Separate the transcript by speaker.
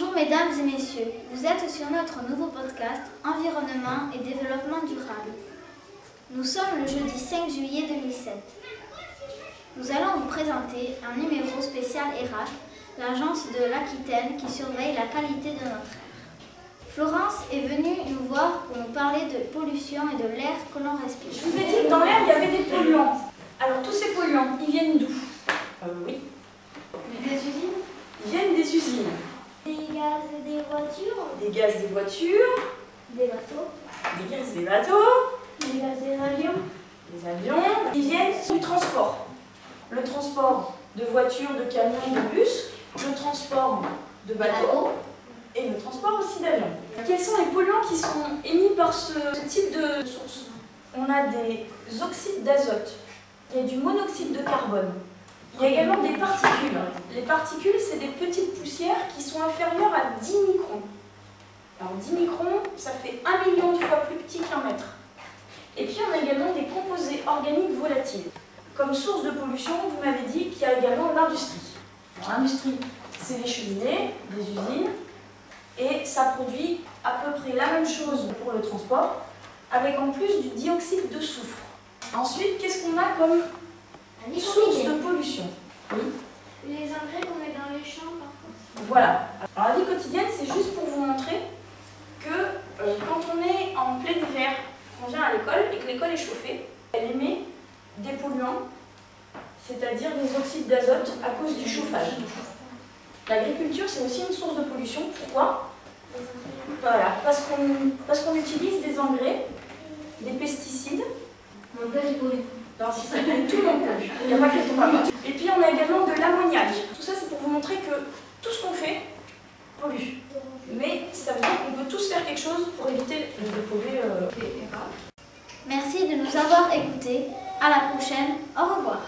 Speaker 1: mesdames et messieurs, vous êtes sur notre nouveau podcast Environnement et développement durable. Nous sommes le jeudi 5 juillet 2007. Nous allons vous présenter un numéro spécial ERAC, l'agence de l'Aquitaine qui surveille la qualité de notre air. Florence est venue nous voir pour nous parler de pollution et de l'air que l'on respire.
Speaker 2: Je vous ai dit que dans l'air, il y avait des polluants. Alors, tous ces polluants, ils viennent d'où? Euh, Oui.
Speaker 1: Des usines?
Speaker 2: Ils viennent des usines.
Speaker 1: Des gaz des voitures.
Speaker 2: Des gaz des voitures,
Speaker 1: Des bateaux.
Speaker 2: Des gaz des bateaux,
Speaker 1: Des gaz des avions.
Speaker 2: Des avions. Ils viennent du transport. Le transport de voitures, de camions, de bus, le transport de bateaux. Et le transport aussi d'avions. Quels sont les polluants qui sont émis par ce, ce type de source? On a des oxydes d'azote, il y a du monoxyde de carbone, il y a également des particules. Les particules, c'est des petites qui sont inférieures à 10 microns. Alors 10 microns, ça fait 1 million de fois plus petit qu'un mètre. Et puis on a également des composés organiques volatiles. Comme source de pollution, vous m'avez dit qu'il y a également l'industrie. L'industrie, c'est les cheminées, les usines, et ça produit à peu près la même chose pour le transport, avec en plus du dioxyde de soufre. Ensuite, qu'est-ce qu'on a comme source de pollution? Oui.
Speaker 1: Les engrais qu'on met parfois.
Speaker 2: Voilà. Alors la vie quotidienne, c'est juste pour vous montrer que euh, quand on est en plein hiver, qu'on vient à l'école et que l'école est chauffée, elle émet des polluants, c'est-à-dire des oxydes d'azote à cause du chauffage. L'agriculture, c'est aussi une source de pollution. Pourquoi? Voilà, parce qu'on utilise des engrais, des pesticides.
Speaker 1: Mon père est pollué.
Speaker 2: Non, si ça tout pollue. Il n'y a pas que ton papa. Et puis on a également de l'ammoniac. Tout ça, c'est pour vous montrer que tout ce qu'on fait pollue. Mais ça veut dire qu'on tous faire quelque chose pour éviter de polluer euh, les rats.
Speaker 1: Merci de nous avoir écoutés. À la prochaine. Au revoir.